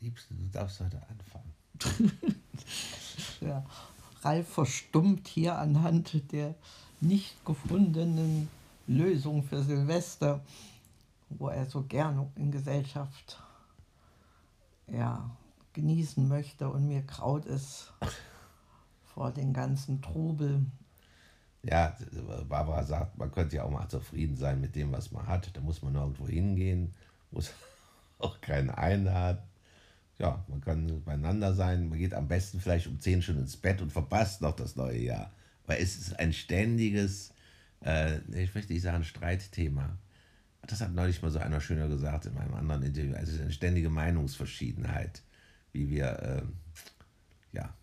Liebste, du darfst heute anfangen. ja, Ralf verstummt hier anhand der nicht gefundenen Lösung für Silvester, wo er so gerne in Gesellschaft ja, genießen möchte und mir kraut es vor den ganzen Trubel. Ja, Barbara sagt, man könnte ja auch mal zufrieden sein mit dem, was man hat. Da muss man nirgendwo hingehen, muss auch keinen einladen. Ja, man kann beieinander sein. Man geht am besten vielleicht um 10 schon ins Bett und verpasst noch das neue Jahr. Weil es ist ein ständiges, äh, ich möchte nicht sagen Streitthema. Das hat neulich mal so einer schöner gesagt in meinem anderen Interview. Es ist eine ständige Meinungsverschiedenheit, wie wir, äh, ja,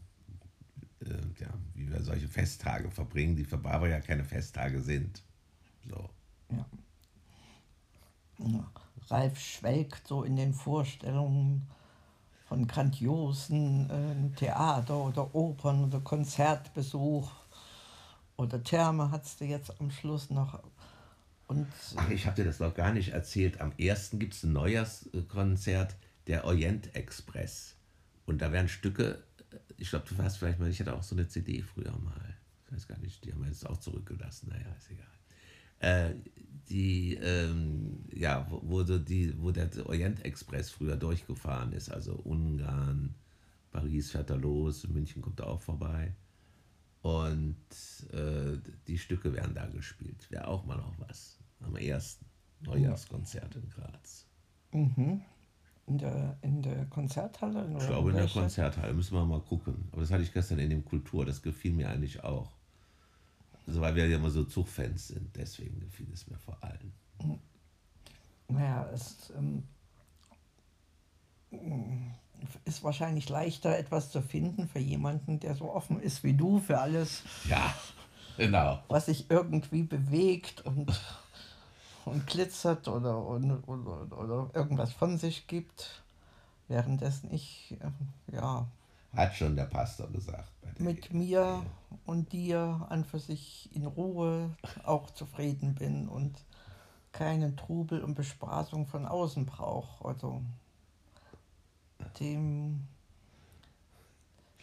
äh, ja, wie wir solche Festtage verbringen, die für Barbara ja keine Festtage sind. So. Ja. ja. Ralf schwelgt so in den Vorstellungen von grandiosen äh, Theater- oder Opern- oder Konzertbesuch. Oder Therme hattest du jetzt am Schluss noch. Und, Ach, ich habe dir das noch gar nicht erzählt. Am 1. gibt es ein Neujahrskonzert, der Orient Express. Und da werden Stücke, ich glaube, du warst vielleicht mal, ich hatte auch so eine CD früher mal. Ich weiß gar nicht, die haben wir jetzt auch zurückgelassen. Naja, ist egal. Äh, die, ähm, ja, wo, wo, die, wo der Orient Express früher durchgefahren ist, also Ungarn, Paris fährt er los, München kommt er auch vorbei. Und äh, die Stücke werden da gespielt. Wäre auch mal noch was. Am ersten Neujahrskonzert in Graz. Mhm. In der, in der Konzerthalle? ich glaube, in der Konzerthalle. Müssen wir mal gucken. Aber das hatte ich gestern in dem Kultur. Das gefiel mir eigentlich auch. Also, weil wir ja immer so Zugfans sind. Deswegen gefiel es mir vor allem. Naja, es ähm, ist wahrscheinlich leichter, etwas zu finden für jemanden, der so offen ist wie du, für alles. Ja, genau. Was sich irgendwie bewegt und, und glitzert oder, oder, oder, oder irgendwas von sich gibt. Währenddessen ich, äh, ja. Hat schon der Pastor gesagt. mit mir und dir an für sich in Ruhe auch zufrieden bin und keinen Trubel und Bespaßung von außen brauche. Also dem,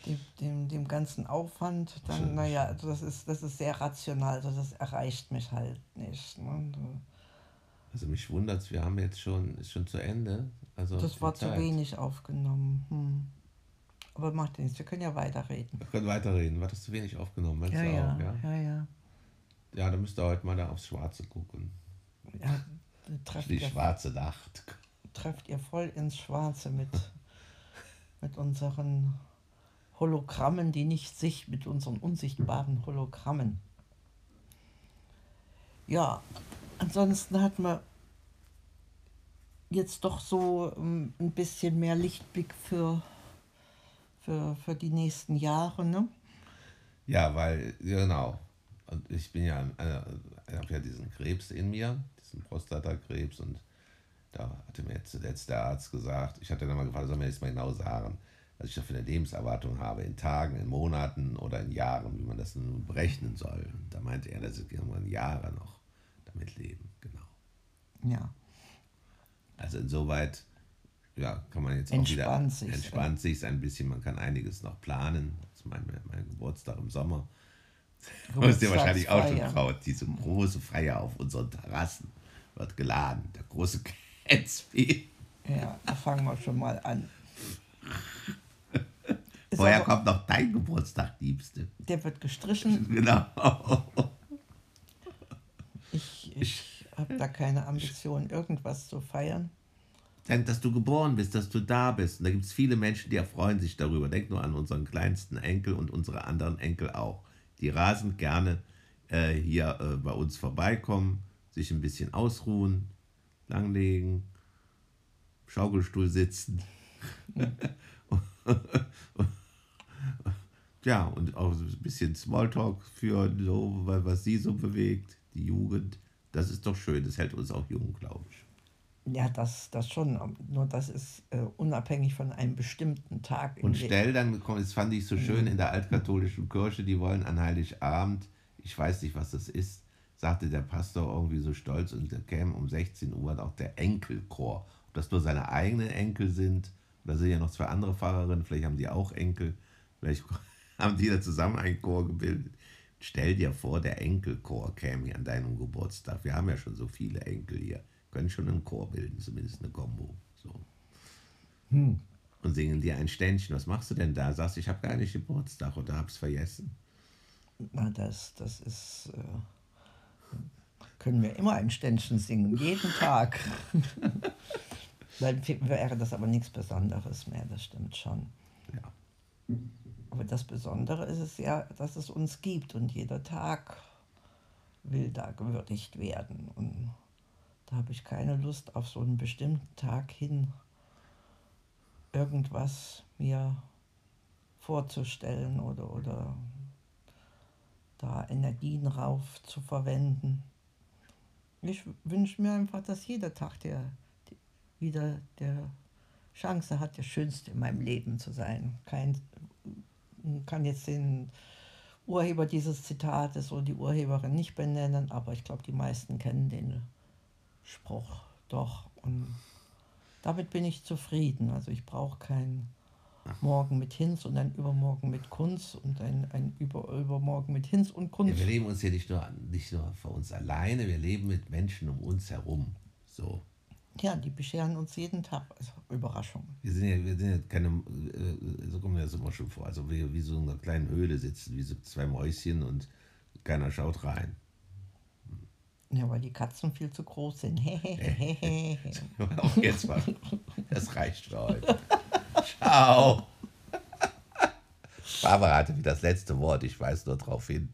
dem, dem, dem ganzen Aufwand, dann, naja, also das ist, das ist sehr rational, also das erreicht mich halt nicht. Ne? Also mich wundert es, wir haben jetzt schon, ist schon zu Ende. Also das war Zeit. zu wenig aufgenommen. Hm. Aber macht nichts, wir können ja weiterreden. Wir können weiterreden. War das zu wenig aufgenommen? Ja, ja, auch, ja, ja, ja. Ja, dann müsst ihr heute mal da aufs Schwarze gucken. Ja, Die schwarze Nacht. Trefft ihr voll ins Schwarze mit mit unseren Hologrammen, die nicht sich, mit unseren unsichtbaren Hologrammen. Ja, ansonsten hat man jetzt doch so ähm, ein bisschen mehr Lichtblick für, für, für die nächsten Jahre, ne? Ja, weil, genau. Und ich bin ja, äh, ich habe ja diesen Krebs in mir, diesen Prostatakrebs und da hatte mir jetzt zuletzt der Arzt gesagt, ich hatte dann mal gefragt, soll mir jetzt mal genau sagen, was ich da für eine Lebenserwartung habe, in Tagen, in Monaten oder in Jahren, wie man das nun berechnen soll. Und da meinte er, dass ich irgendwann Jahre noch damit leben, genau. Ja. Also insoweit, ja, kann man jetzt auch wieder sich, entspannt sich ein bisschen, man kann einiges noch planen. Das ist mein, mein Geburtstag im Sommer. Du hast dir wahrscheinlich auch schon traut, diese große Feier auf unseren Terrassen wird geladen. Der große Gatsby. Ja, da fangen wir schon mal an. Woher kommt noch dein Geburtstag, Liebste? Der wird gestrichen. Genau. Ich, ich habe da keine Ambition, irgendwas zu feiern. Denk, dass du geboren bist, dass du da bist. Und da gibt es viele Menschen, die erfreuen sich darüber. Denk nur an unseren kleinsten Enkel und unsere anderen Enkel auch. Die rasend gerne äh, hier äh, bei uns vorbeikommen, sich ein bisschen ausruhen, langlegen, Schaukelstuhl sitzen. ja, und auch ein bisschen Smalltalk für so, was sie so bewegt, die Jugend. Das ist doch schön, das hält uns auch jung, glaube ich. Ja, das, das schon. Nur das ist äh, unabhängig von einem bestimmten Tag. Und stell dann, das fand ich so schön in der altkatholischen Kirche, die wollen an Heiligabend, ich weiß nicht, was das ist, sagte der Pastor irgendwie so stolz und da käme um 16 Uhr auch der Enkelchor. Ob das nur seine eigenen Enkel sind Da sind ja noch zwei andere Pfarrerinnen, vielleicht haben die auch Enkel, vielleicht haben die da zusammen einen Chor gebildet. Stell dir vor, der Enkelchor käme an deinem Geburtstag. Wir haben ja schon so viele Enkel hier. Können schon einen Chor bilden, zumindest eine Combo. So. Hm. Und singen dir ein Ständchen. Was machst du denn da? Sagst du, ich habe gar nicht Geburtstag oder hab's vergessen? Na, das, das ist. Äh, können wir immer ein Ständchen singen, jeden Tag. Dann wäre das aber nichts Besonderes mehr, das stimmt schon. Ja. Aber das Besondere ist es ja, dass es uns gibt und jeder Tag will da gewürdigt werden. Und da habe ich keine Lust, auf so einen bestimmten Tag hin irgendwas mir vorzustellen oder, oder da Energien rauf zu verwenden. Ich wünsche mir einfach, dass jeder Tag der, der wieder der Chance hat, der schönste in meinem Leben zu sein. Kein, kann jetzt den Urheber dieses Zitates oder die Urheberin nicht benennen, aber ich glaube, die meisten kennen den Spruch doch. Und damit bin ich zufrieden. Also ich brauche kein Morgen mit Hinz und ein Übermorgen mit Kunst und ein, ein Über Übermorgen mit Hinz und Kunst. Ja, wir leben uns hier nicht nur, nicht nur für uns alleine, wir leben mit Menschen um uns herum. So. Ja, die bescheren uns jeden Tag. Also Überraschung. Wir sind ja, wir sind ja keine, äh, so kommen wir das immer schon vor. Also wie, wie so in einer kleinen Höhle sitzen, wie so zwei Mäuschen und keiner schaut rein. Ja, weil die Katzen viel zu groß sind. Auch jetzt mal. Das reicht für heute. Ciao. Barbara hatte wie das letzte Wort. Ich weise nur darauf hin.